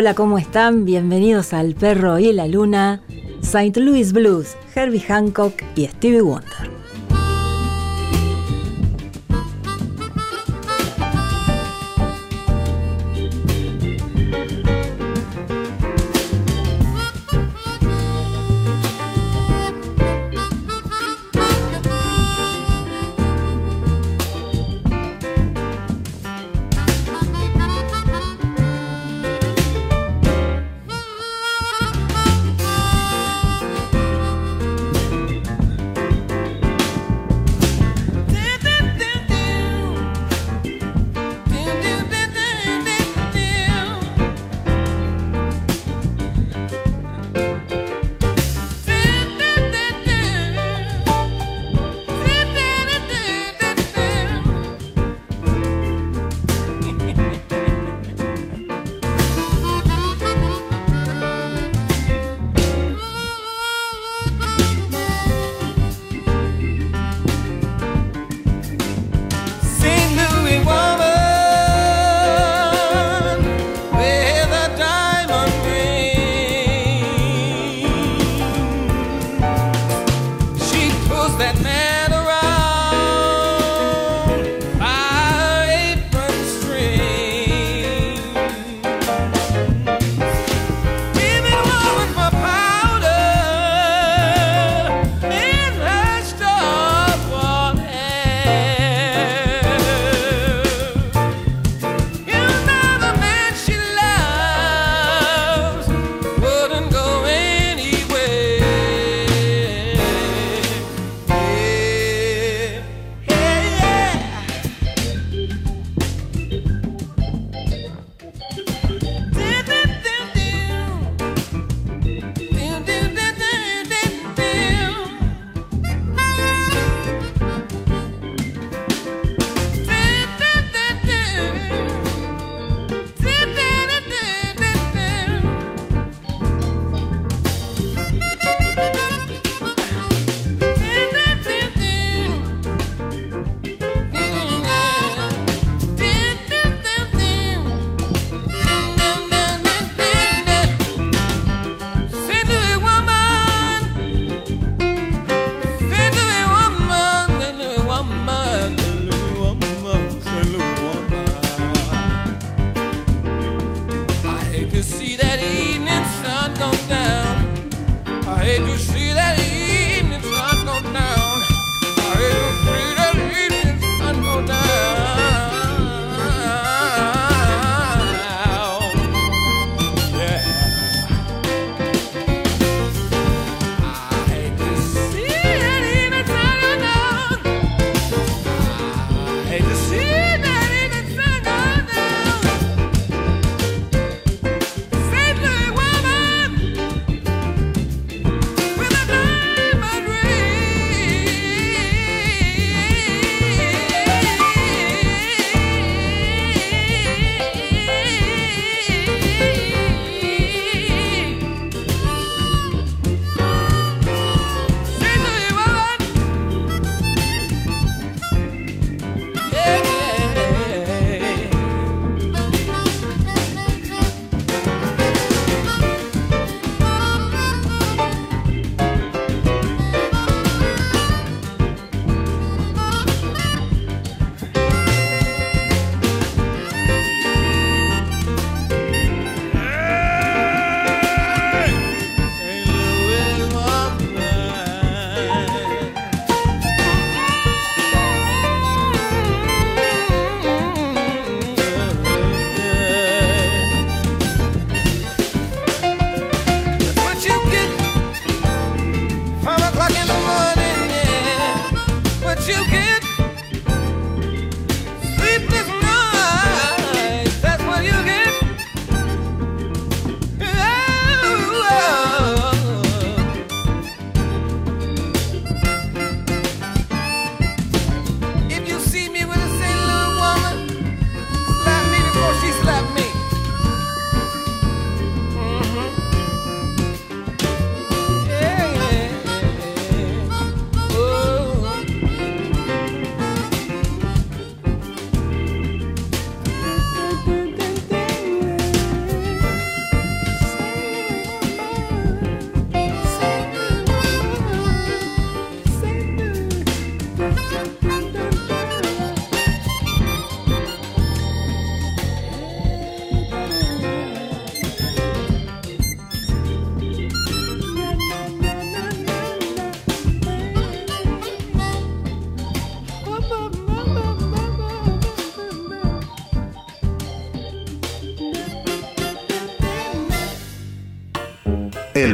Hola, ¿cómo están? Bienvenidos al Perro y la Luna, St. Louis Blues, Herbie Hancock y Stevie Wonder.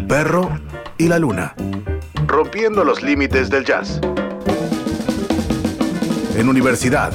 El perro y la luna. Rompiendo los límites del jazz. En universidad.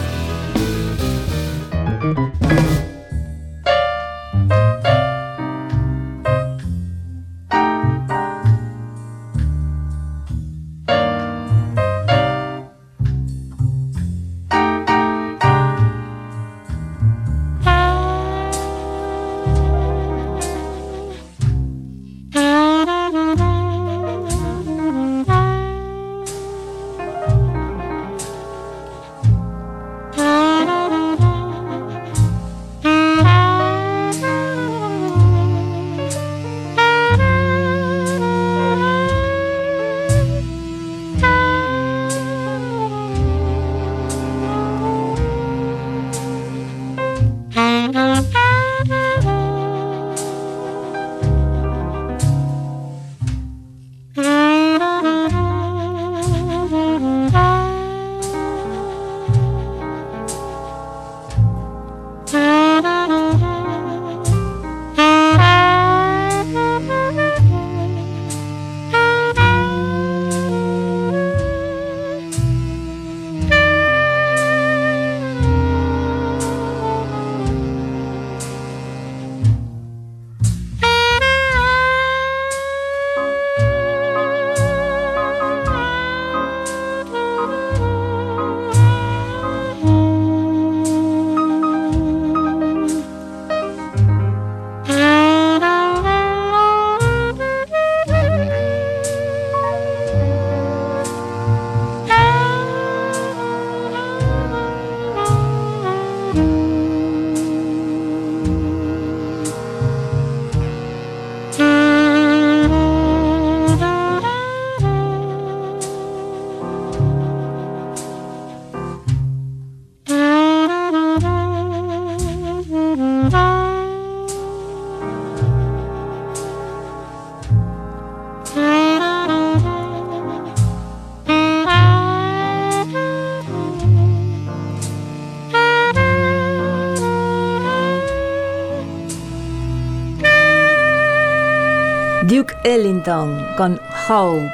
Con Hope.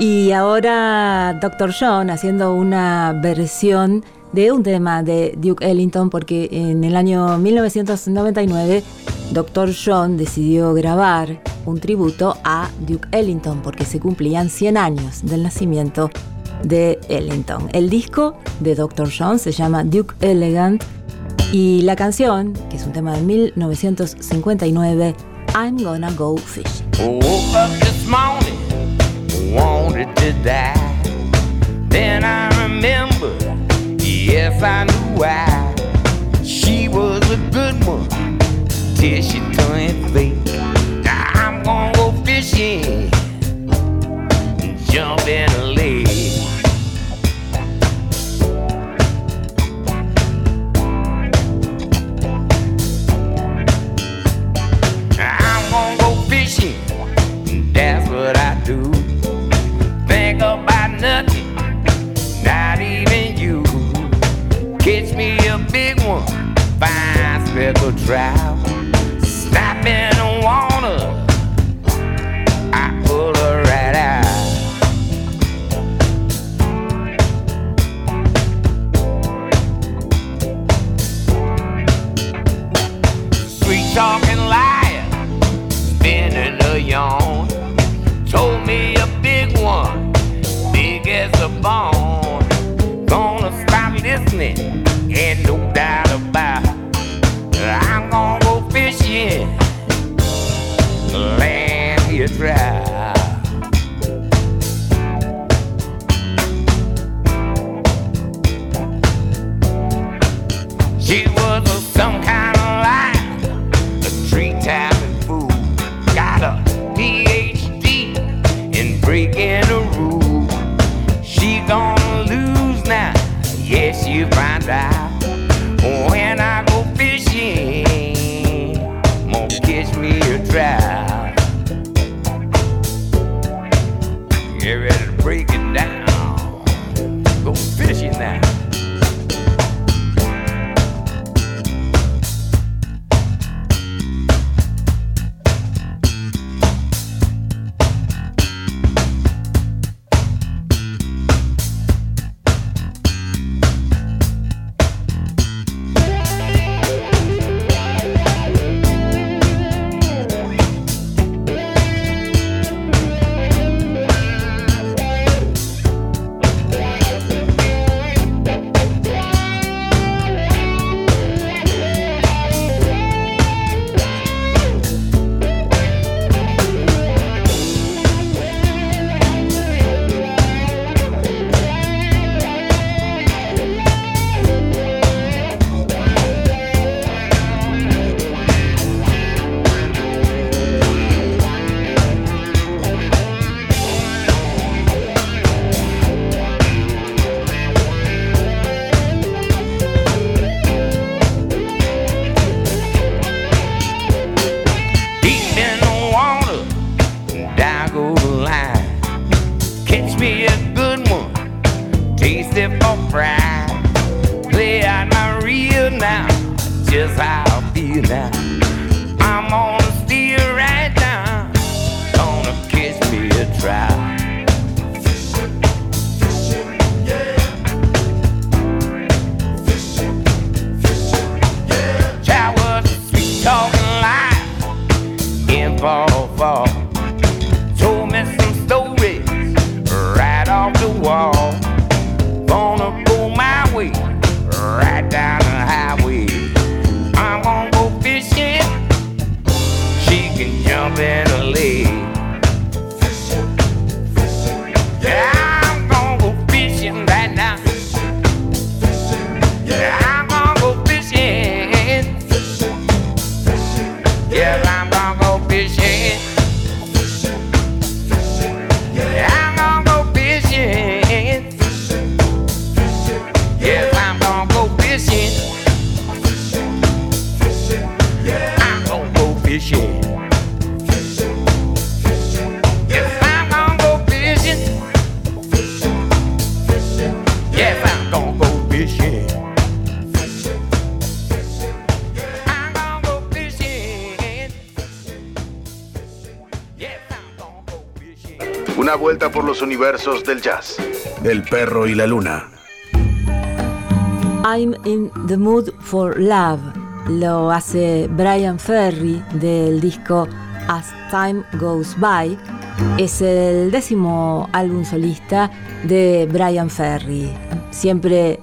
Y ahora Dr. John haciendo una versión de un tema de Duke Ellington porque en el año 1999 Dr. John decidió grabar un tributo a Duke Ellington porque se cumplían 100 años del nacimiento de Ellington. El disco de Dr. John se llama Duke Elegant y la canción, que es un tema de 1959, I'm gonna go fishing. Woke up this morning, wanted to die. Then I remembered, yes, I knew why. She was a good one till she turned fake. Now I'm gonna go fishing, jump in a lake. Universos del jazz. El perro y la luna. I'm in the mood for love. Lo hace Brian Ferry del disco As Time Goes By. Es el décimo álbum solista de Brian Ferry. Siempre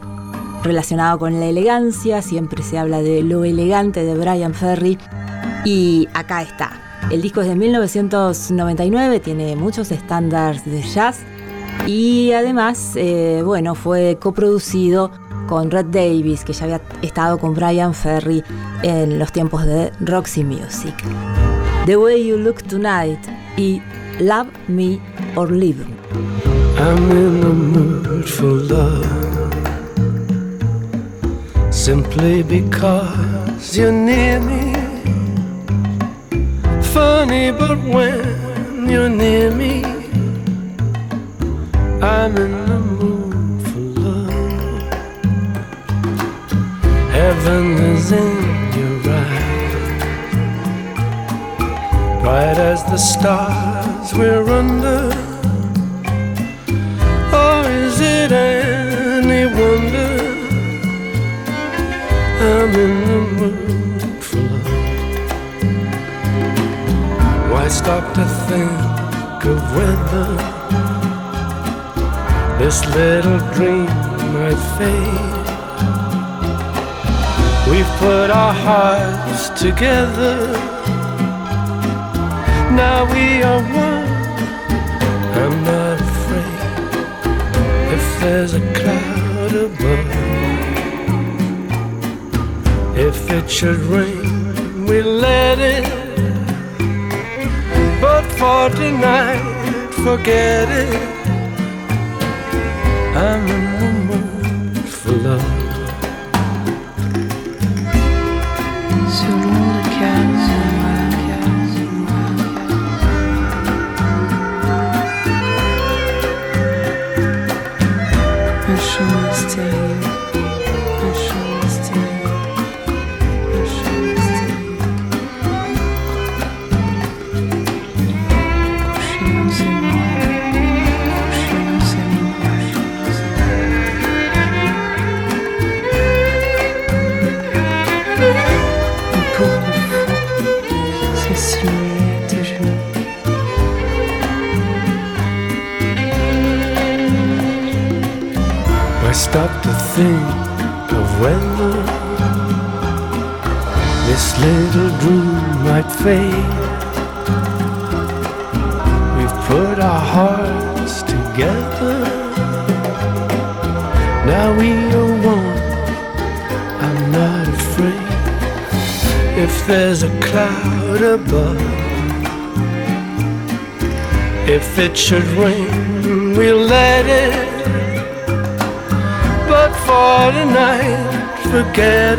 relacionado con la elegancia, siempre se habla de lo elegante de Brian Ferry. Y acá está. El disco es de 1999, tiene muchos estándares de jazz y además, eh, bueno, fue coproducido con Red Davis, que ya había estado con Brian Ferry en los tiempos de Roxy Music. The Way You Look Tonight y Love Me or Leave. I'm in the mood for love simply because you're near me. Funny, but when you're near me, I'm in the mood for love. Heaven is in your eyes, bright as the stars we're under. Or is it any wonder I'm in the mood for love? Why stop to think of whether this little dream might fade? We've put our hearts together. Now we are one. I'm not afraid if there's a cloud above. If it should rain, we let it. But for tonight, forget it. above. If it should rain, we'll let it. But for tonight, forget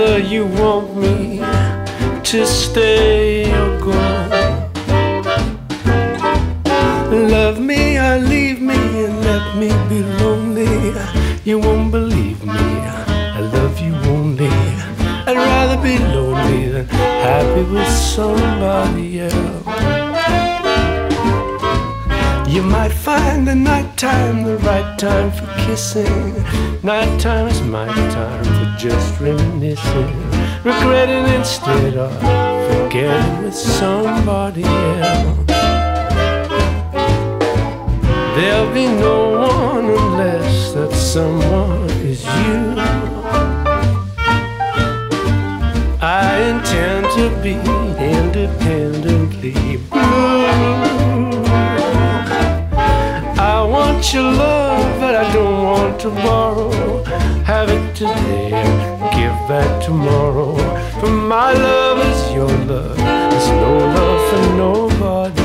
whether you want me to stay or go. Love me or leave me and let me be lonely. You won't believe me. I love you only. I'd rather be lonely than happy with somebody else. You might find the nighttime the right time for kissing. Nighttime is my time for just reminiscing. Regretting instead of forgetting with somebody else. There'll be no one unless that someone is you. I intend to be independently blue. Want your love, but I don't want to borrow. Have it today give back tomorrow. For my love is your love. There's no love for nobody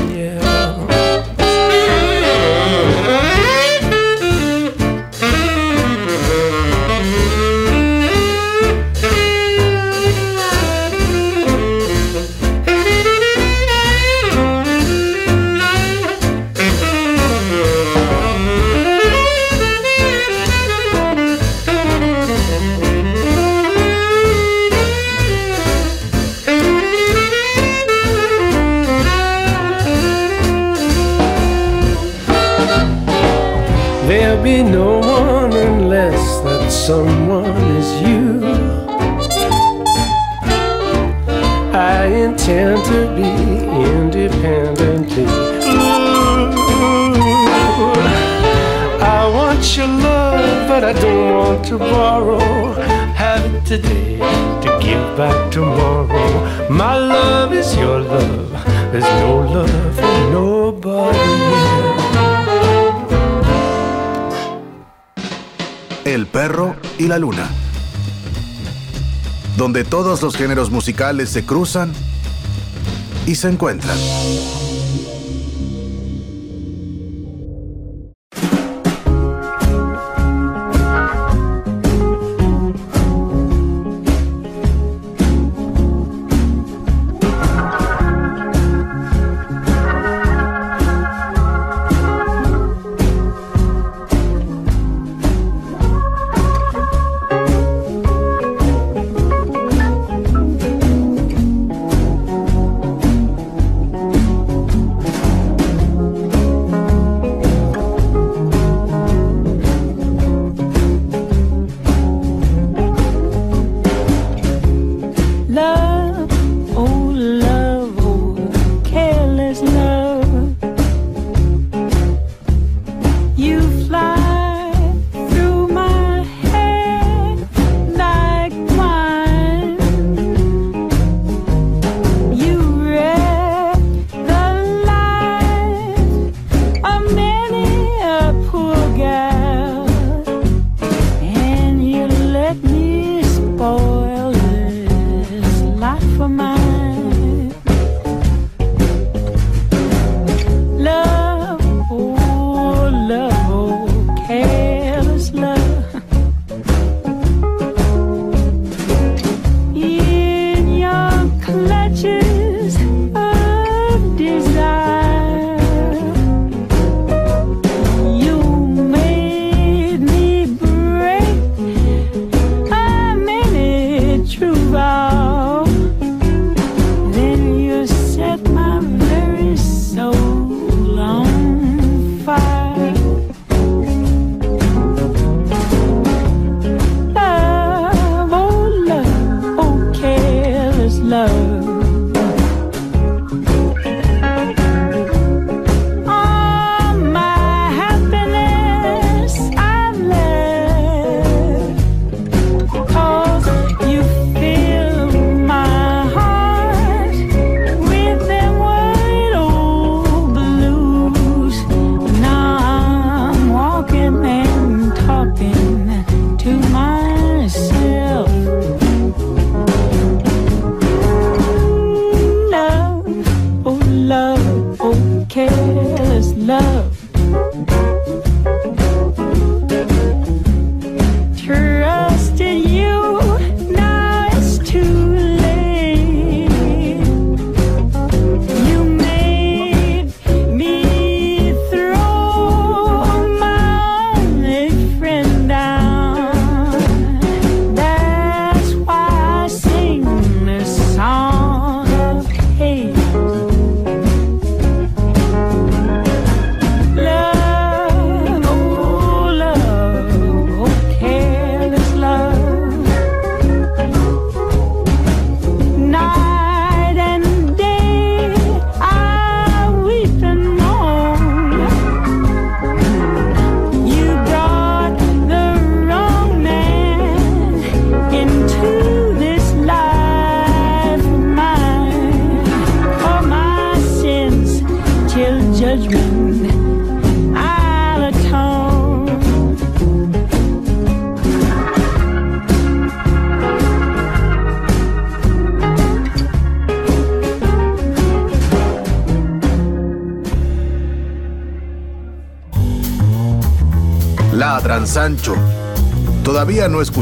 someone is you. I intend to be independently. Ooh, I want your love, but I don't want to borrow. Have it today to give back tomorrow. My love is your love. There's no love for nobody perro y la luna. Donde todos los géneros musicales se cruzan y se encuentran.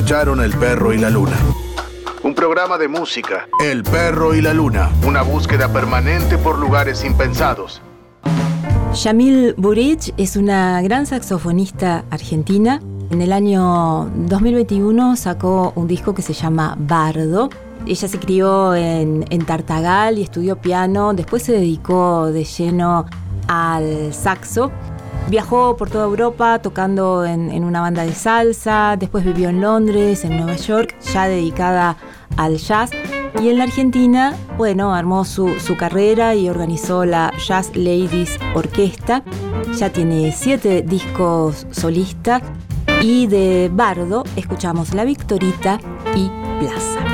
Escucharon El perro y la luna. Un programa de música, El perro y la luna, una búsqueda permanente por lugares impensados. Yamil Burich es una gran saxofonista argentina. En el año 2021 sacó un disco que se llama Bardo. Ella se crió en, en Tartagal y estudió piano. Después se dedicó de lleno al saxo. Viajó por toda Europa tocando en, una banda de salsa, después vivió en Londres, en Nueva York, ya dedicada al jazz. Y en la Argentina, bueno, armó su, su carrera y organizó la Jazz Ladies Orquesta. Ya tiene siete discos solistas y de Bardo escuchamos La Victorita y Plaza.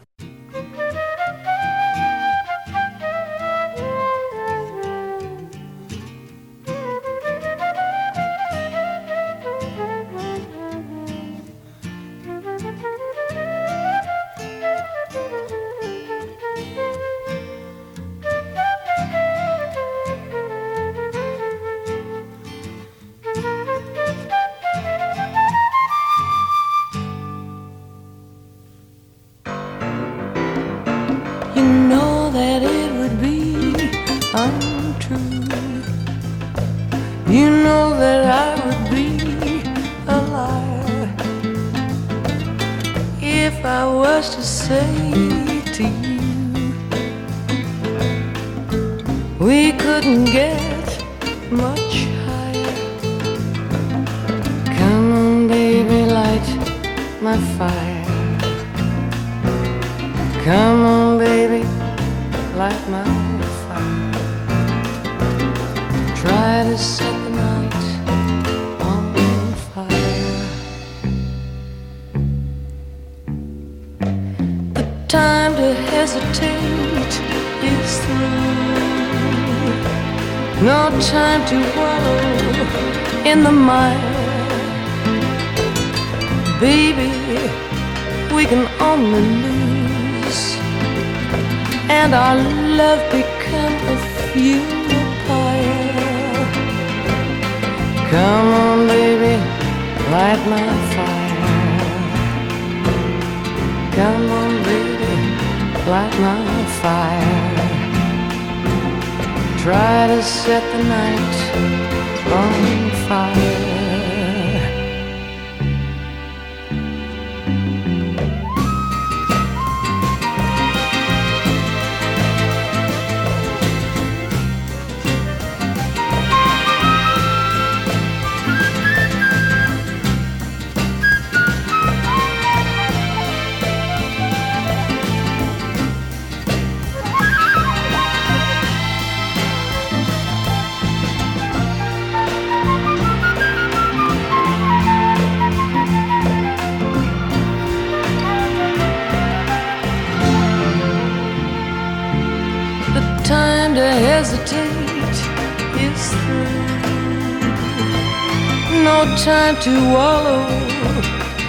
Time to wallow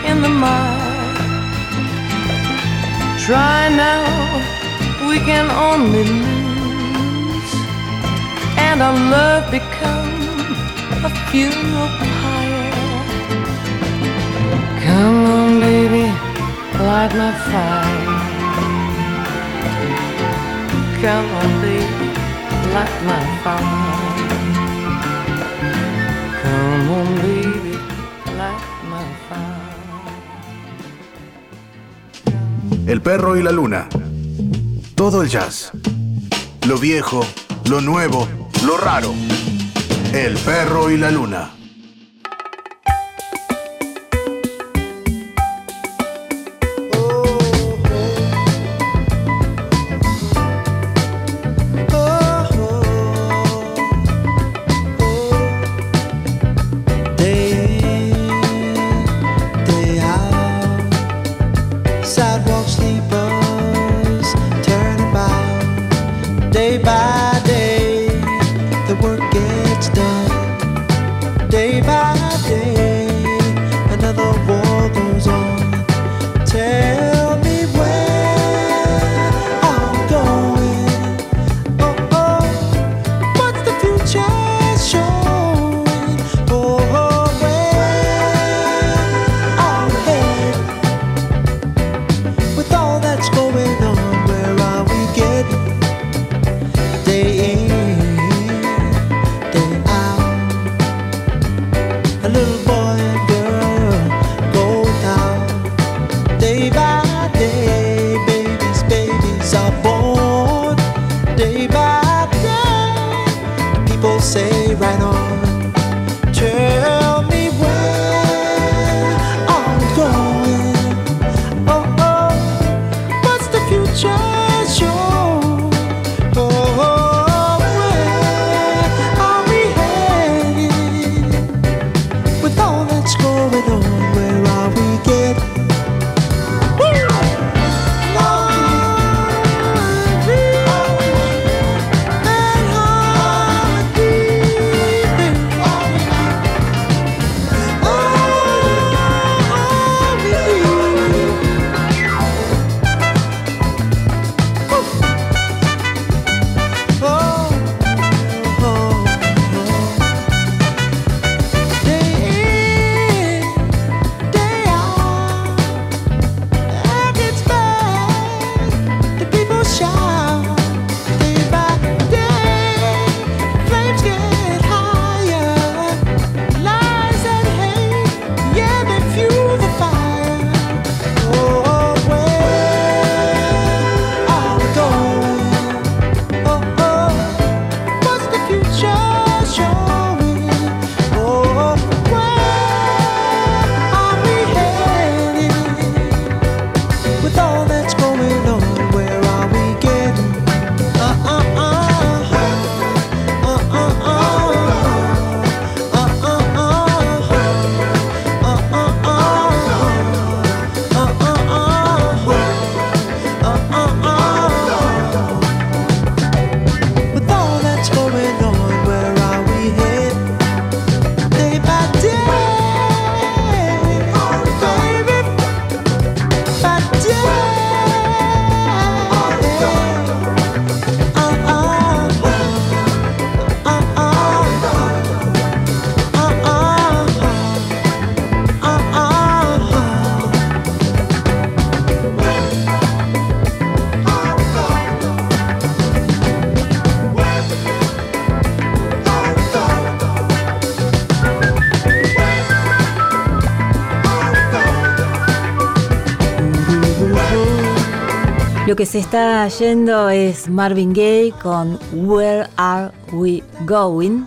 in the mire. Try now, we can only lose, and our love become a funeral pyre. Come on, baby, light my fire. Come on, baby, El perro y la luna. Todo el jazz. Lo viejo, lo nuevo, lo raro. El perro y la luna. Que se está yendo es Marvin Gaye con Where Are We Going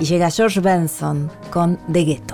y llega George Benson con The Ghetto.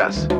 Límites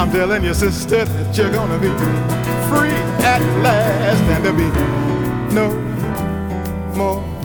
I'm telling your sister, that you're gonna be free at last and there'll be no more.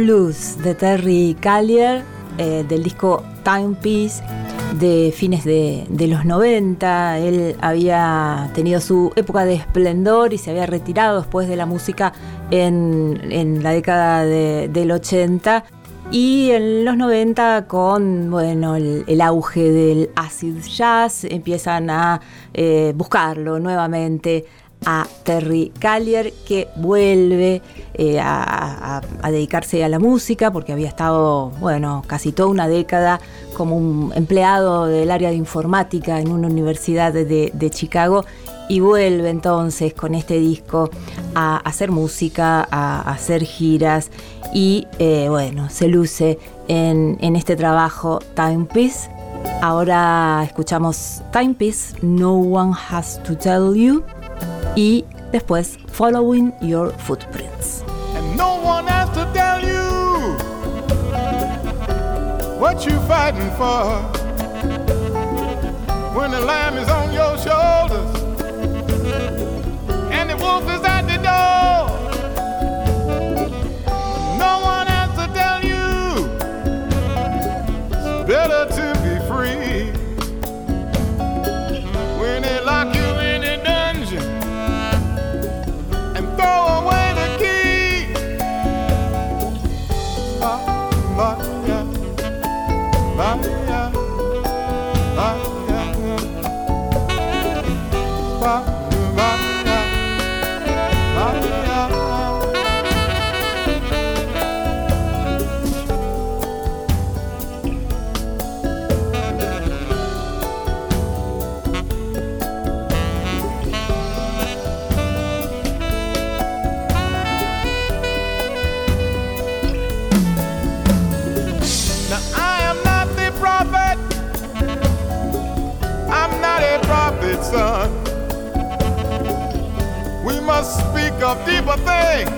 Blues de Terry Callier eh, del disco Timepiece de fines de, los 90. Él había tenido su época de esplendor y se había retirado después de la música en, la década de, del 80. Y en los 90, con bueno, el, el auge del acid jazz, empiezan a eh, buscarlo nuevamente Terry Callier, que vuelve eh, a, dedicarse a la música, porque había estado, bueno, casi toda una década como un empleado del área de informática en una universidad de, Chicago, y vuelve entonces con este disco a hacer música, a, a hacer giras, y eh, bueno, se luce en, en este trabajo Timepiece. Ahora escuchamos Timepiece, No One Has to Tell You y después Following Your Footprints. And no one has to tell you what you're fighting for. When the lamb is on your shoulders of deeper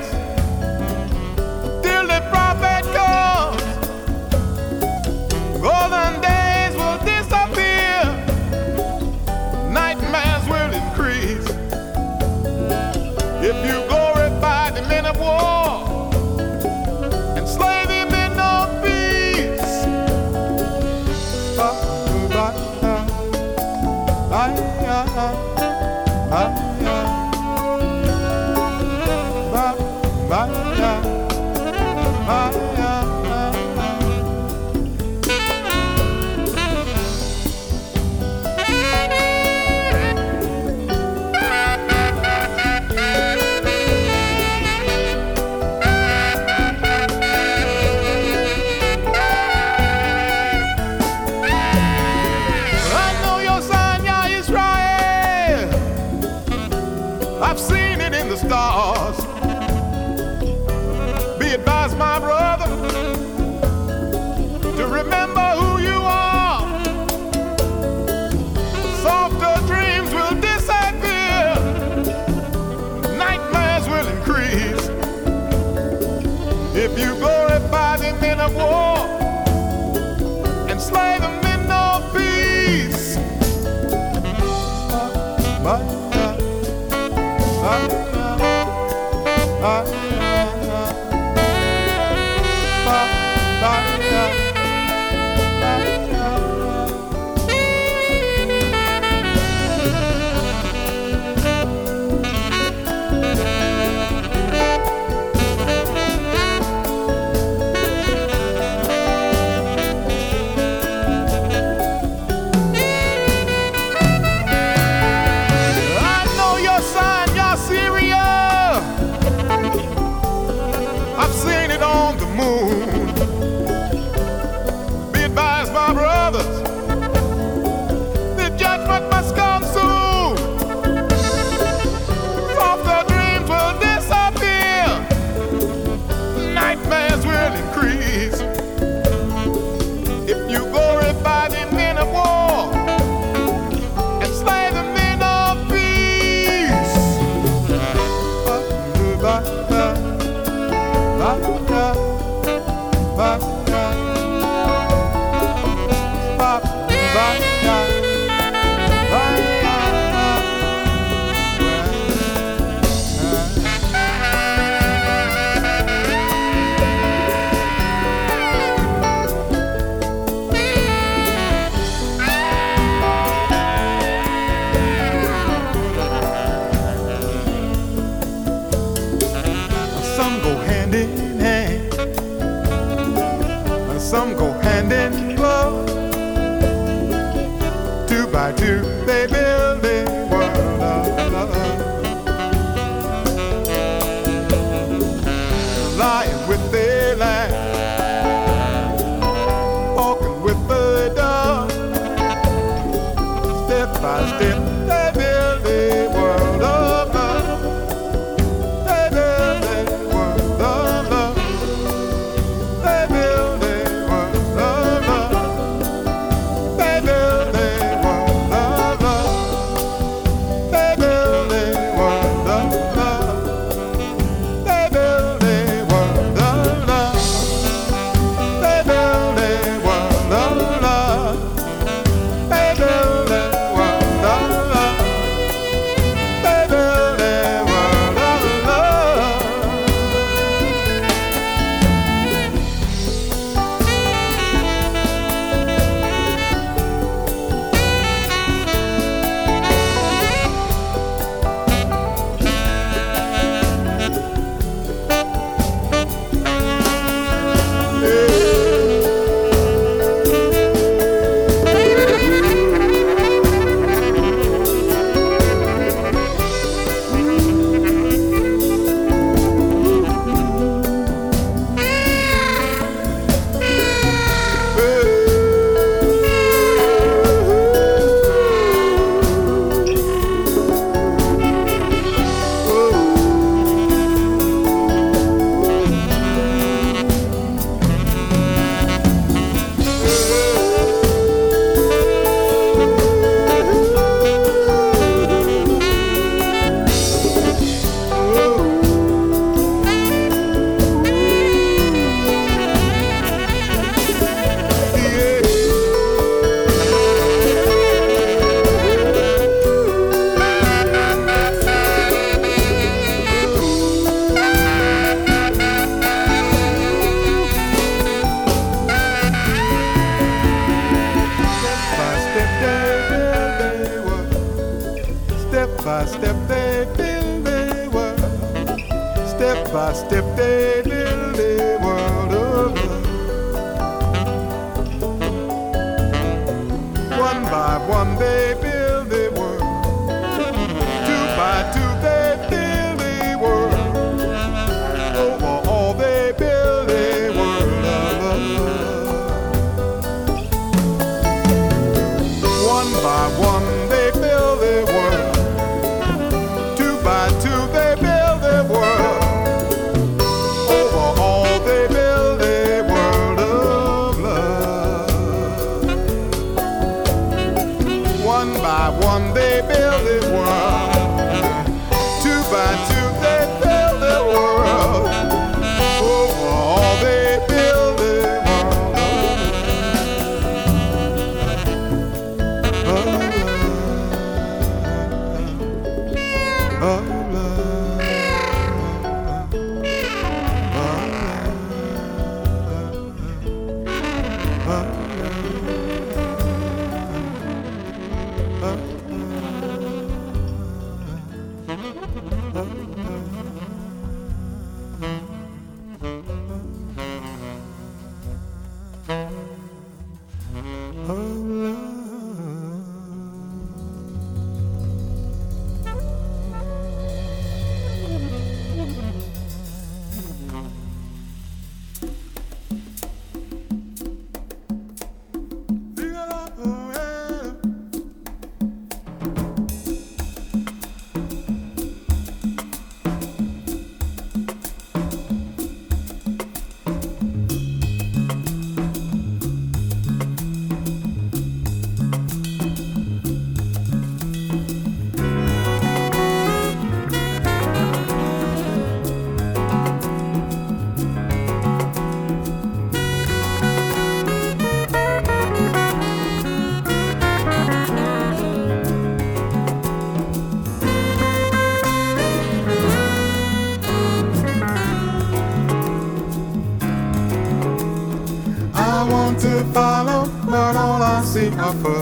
suffer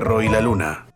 Perro y la luna.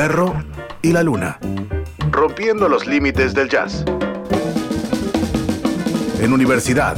perro y la luna. Rompiendo los límites del jazz. En universidad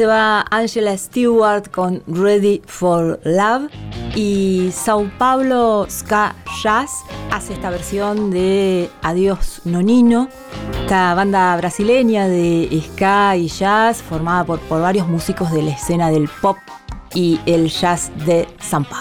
se va Angela Stewart con Ready for Love y Sao Paulo Ska Jazz hace esta versión de Adiós Nonino, esta banda brasileña de ska y jazz formada por, por varios músicos de la escena del pop y el jazz de San Paulo.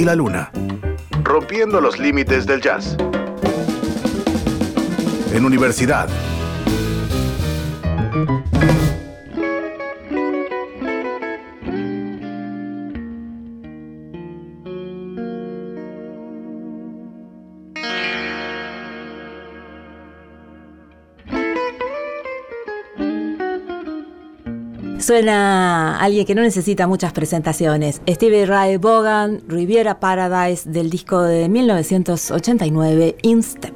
Y la luna. Rompiendo los límites del jazz. En universidad. Suena alguien que no necesita muchas presentaciones. Stevie Ray Vaughan, Riviera Paradise del disco de 1989, Instep.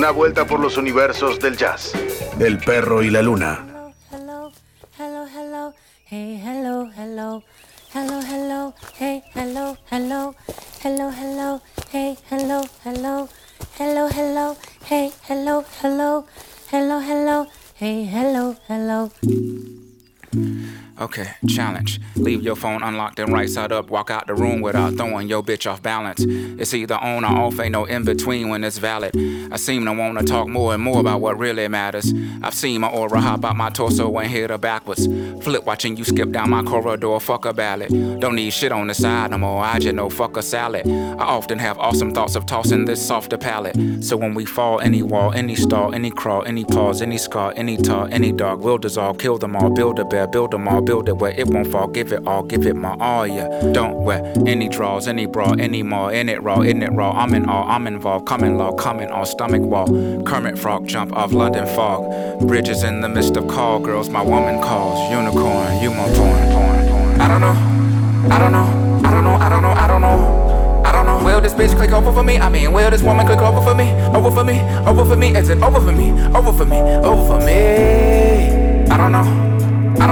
Una vuelta por los universos del jazz. El perro y la luna. Leave your phone unlocked and right side up. Walk out the room without throwing your bitch off balance. It's either on or off, ain't no in between when it's valid. I seem to wanna talk more and more about what really matters. I've seen my aura hop out my torso and hit her backwards. Flip watching you skip down my corridor, fuck a ballad. Don't need shit on the side no more, I just know fuck a salad. I often have awesome thoughts of tossing this softer palate. So when we fall, any wall, any stall, any crawl, any pause, any scar, any tar, any dog will dissolve, kill them all, build a bear, build them all, build it where it won't fall, give it all, give it my all, yeah. Don't wear any draws, any bra, any more, in it raw, in it raw. I'm in all, I'm involved, coming law, coming all, stomach wall. Kermit frog jump off London fog. Bridges in the midst of call girls, my woman calls. Unicorn, you my porn, porn, porn. I don't know, I don't know, I don't know, I don't know, I don't know. I don't know. Will this bitch click over for me? I mean, will this woman click over for me? Over for me? Over for me? Is it over for me? Over for me? Over for me? I don't know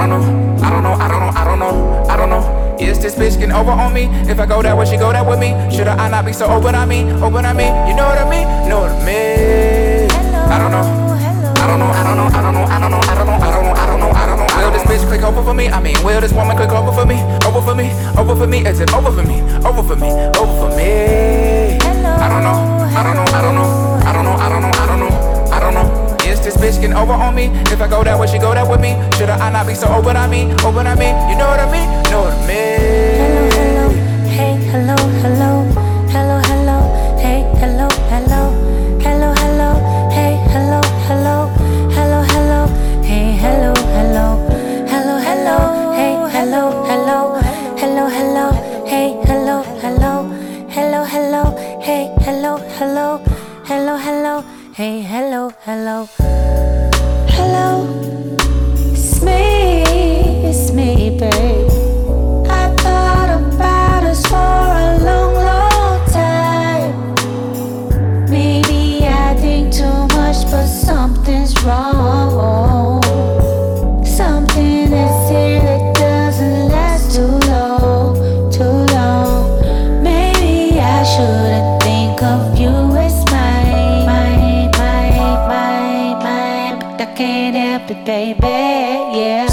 don't know, I don't know, I don't know, I don't know, I don't know. Is this bitch getting over on me? If I go that way, she go that with me. Should I, not be so open on me? Open on me, you know what I mean? Know what I mean? I don't know. I don't know, I don't know, I don't know, I don't know, I don't know, I don't know, I don't know, I don't know. Will this bitch click over for me? I mean, will this woman click over for me? Over for me, over for me, is it over for me? Over for me, over for me. I don't know, I don't know, I don't know, I don't know, I don't know this bitch getting over on me. If I go that way, she go that with me. Should I, not be so open on me? Open on me, you know what I mean? Know what I mean? Hello, hello, hey, hello, hello, hello, hello, hey, hello, hello, hello, hello, hey, hello, hello, hello, hello, hey, hello, hello, hello, hello, hey, hello, hello, hello, hello, hey, hello, hello, hello, hello, hey, hello, hello. Baby. Yeah.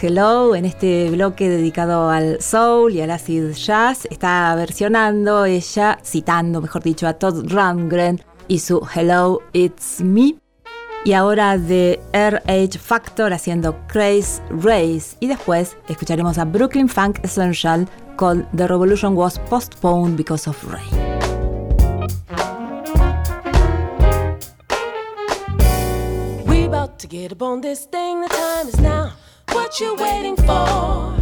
Hello en este bloque dedicado al soul y al acid jazz. Está versionando ella, citando, mejor dicho, a Todd Rundgren y su Hello, It's Me. Y ahora de RH Factor haciendo Craze Race. Y después escucharemos a Brooklyn Funk Essential con The Revolution Was Postponed Because of Rain. To get up on this thing, the time is now. What you waiting for?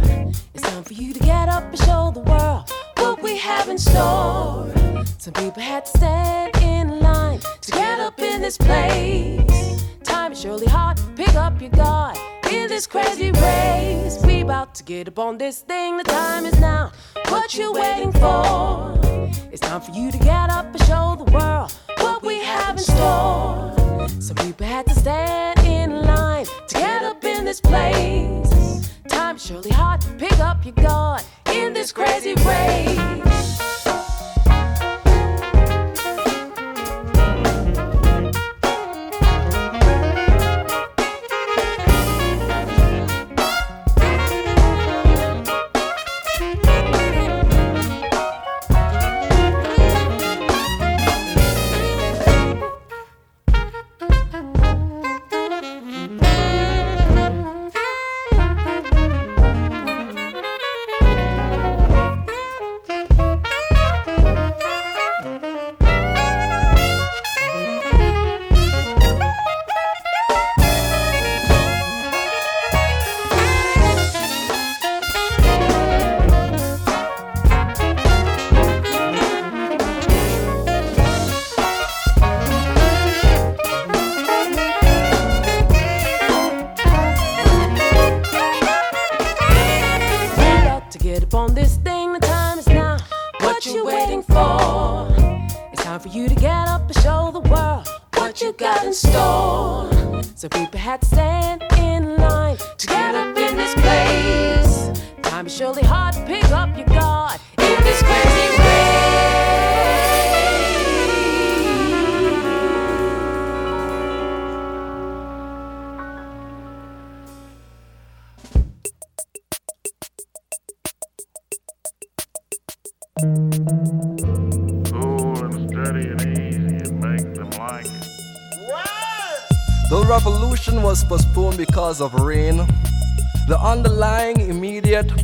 It's time for you to get up and show the world what we have in store. Some people had to stand in line to get up in this place. Time is surely hard, pick up your guard in this crazy race. We about to get up on this thing, the time is now. What you waiting for? It's time for you to get up and show the world what we have in store. Some people had to stand in line to get up in this place. Surely hard,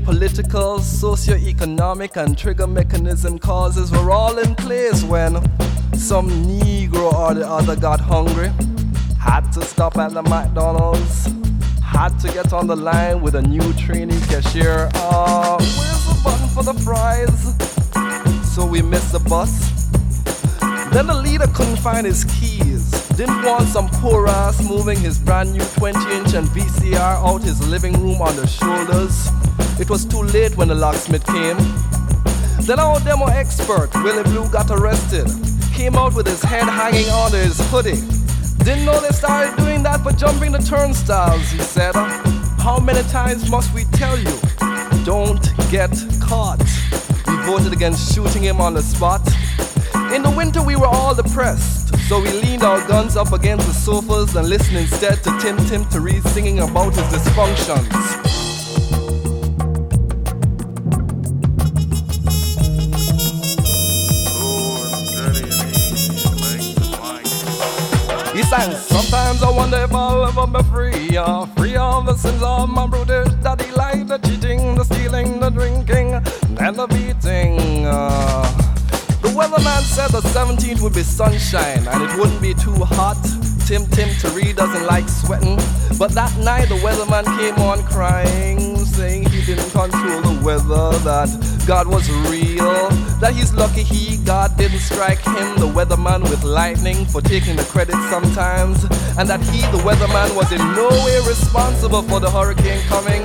political, socio-economic, and trigger mechanism causes were all in place when some Negro or the other got hungry, had to stop at the McDonald's, had to get on the line with a new trainee cashier. Uh, where's the button for the fries? So we missed the bus. Then the leader couldn't find his keys. Didn't want some poor ass moving his brand new 20 inch and VCR out his living room on the shoulders. It was too late when the locksmith came. Then our demo expert, Willie Blue, got arrested. Came out with his head hanging under his hoodie. Didn't know they started doing that for jumping the turnstiles, he said. How many times must we tell you? Don't get caught. We voted against shooting him on the spot. In the winter, we were all depressed, so we leaned our guns up against the sofas and listened instead to Tim Tim Therese singing about his dysfunctions. Sang, Sometimes I wonder if I'll ever be free. Uh, free of the sins of my brutish daddy, like the cheating, the stealing, the drinking, and the beating. Uh, the weatherman said the 17th would be sunshine and it wouldn't be too hot. Tim Tim Tari doesn't like sweating. But that night the weatherman came on crying, saying he didn't control the weather, that God was real, that he's lucky he, God, didn't strike him, the weatherman, with lightning for taking the credit sometimes, and that he, the weatherman, was in no way responsible for the hurricane coming,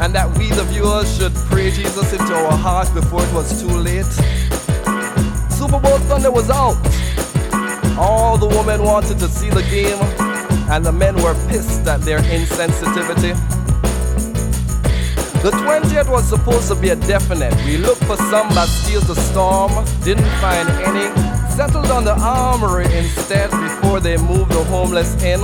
and that we, the viewers, should pray Jesus into our hearts before it was too late. Super Bowl Sunday was out. All the women wanted to see the game, and the men were pissed at their insensitivity. The 20th was supposed to be a definite. We looked for some Bastilles the storm, didn't find any. Settled on the armory instead before they moved the homeless in.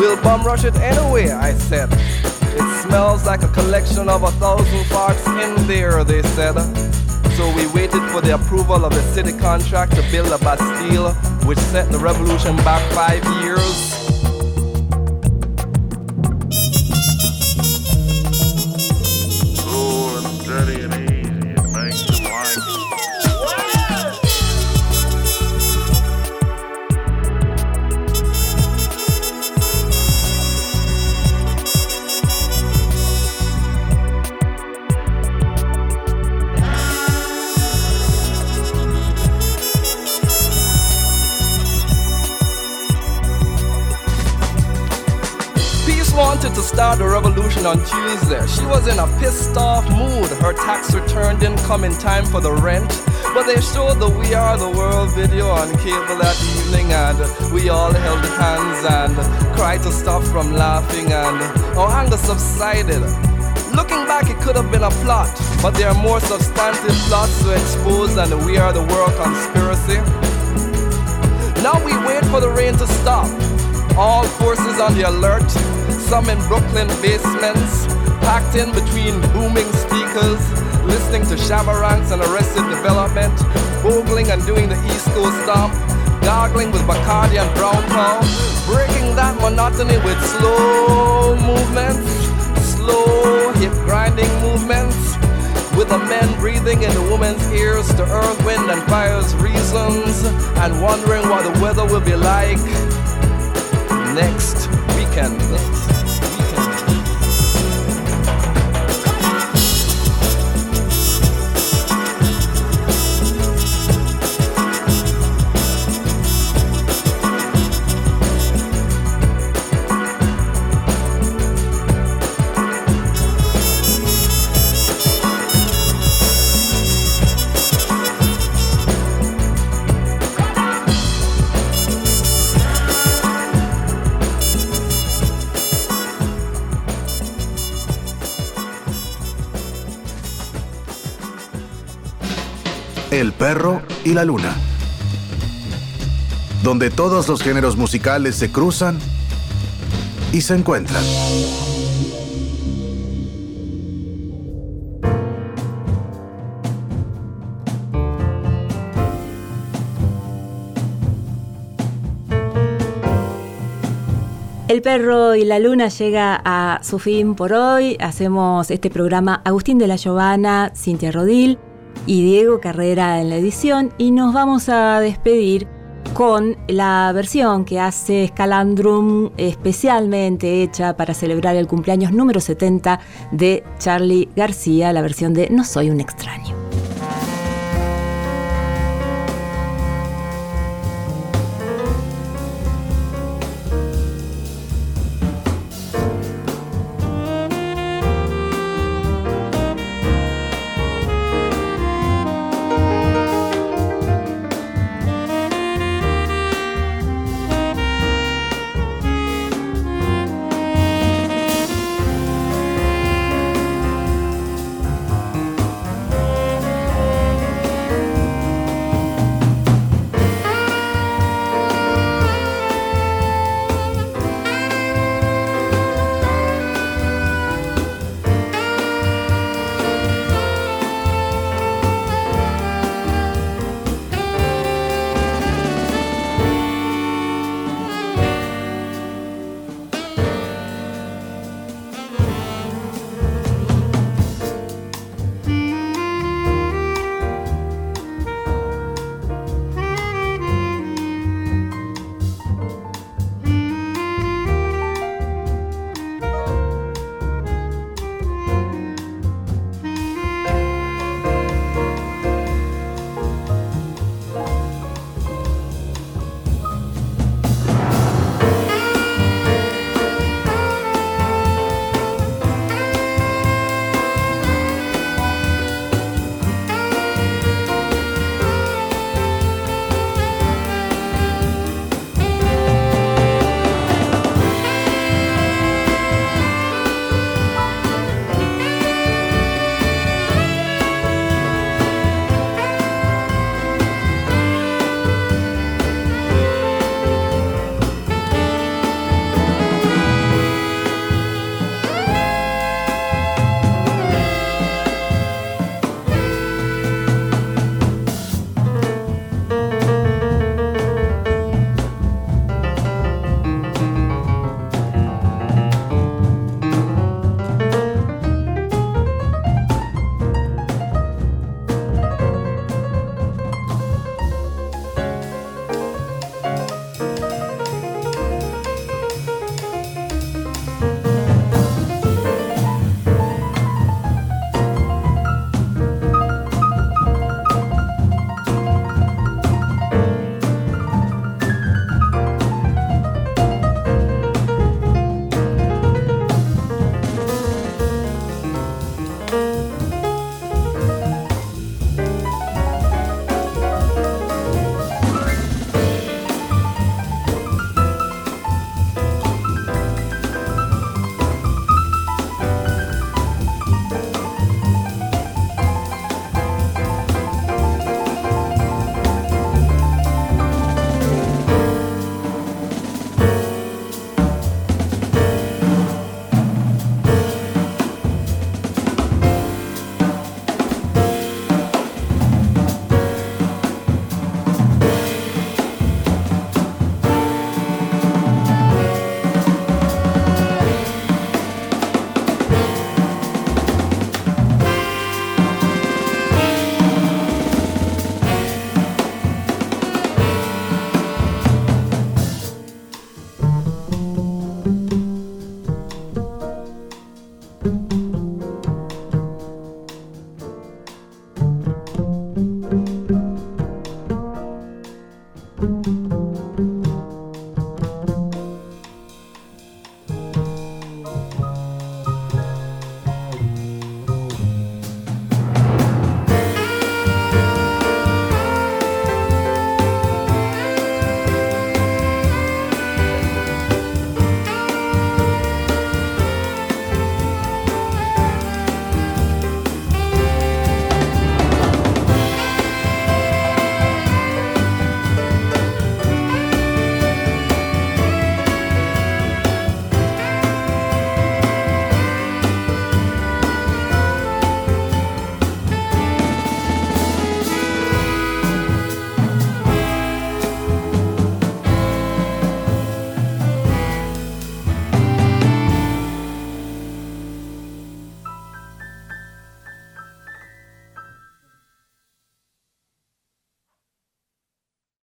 We'll bum rush it anyway, I said. It smells like a collection of a thousand farts in there, they said. So we waited for the approval of the city contract to build a Bastille, which set the revolution back five years. Start a revolution on Tuesday. She was in a pissed off mood. Her tax return didn't come in time for the rent. But they showed the We Are the World video on cable that evening, and we all held hands and cried to stop from laughing, and our anger subsided. Looking back, it could have been a plot, but there are more substantive plots to expose than the We Are the World conspiracy. Now we wait for the rain to stop. All forces on the alert. Some in Brooklyn basements, packed in between booming speakers, listening to Shabba Ranks and Arrested Development, ogling and doing the East Coast stomp, gargling with Bacardi and Brown Cow, breaking that monotony with slow movements, slow hip grinding movements, with the men breathing in the woman's ears to earth, wind, and fire's reasons, and wondering what the weather will be like next weekend. Perro y la luna. Donde todos los géneros musicales se cruzan y se encuentran. El perro y la luna llega a su fin por hoy. Hacemos este programa Agustín de la Giovana, Cintia Rodil y Diego Carrera en la edición y nos vamos a despedir con la versión que hace Scalandrum especialmente hecha para celebrar el cumpleaños número 70 de Charlie García, la versión de No soy un extraño.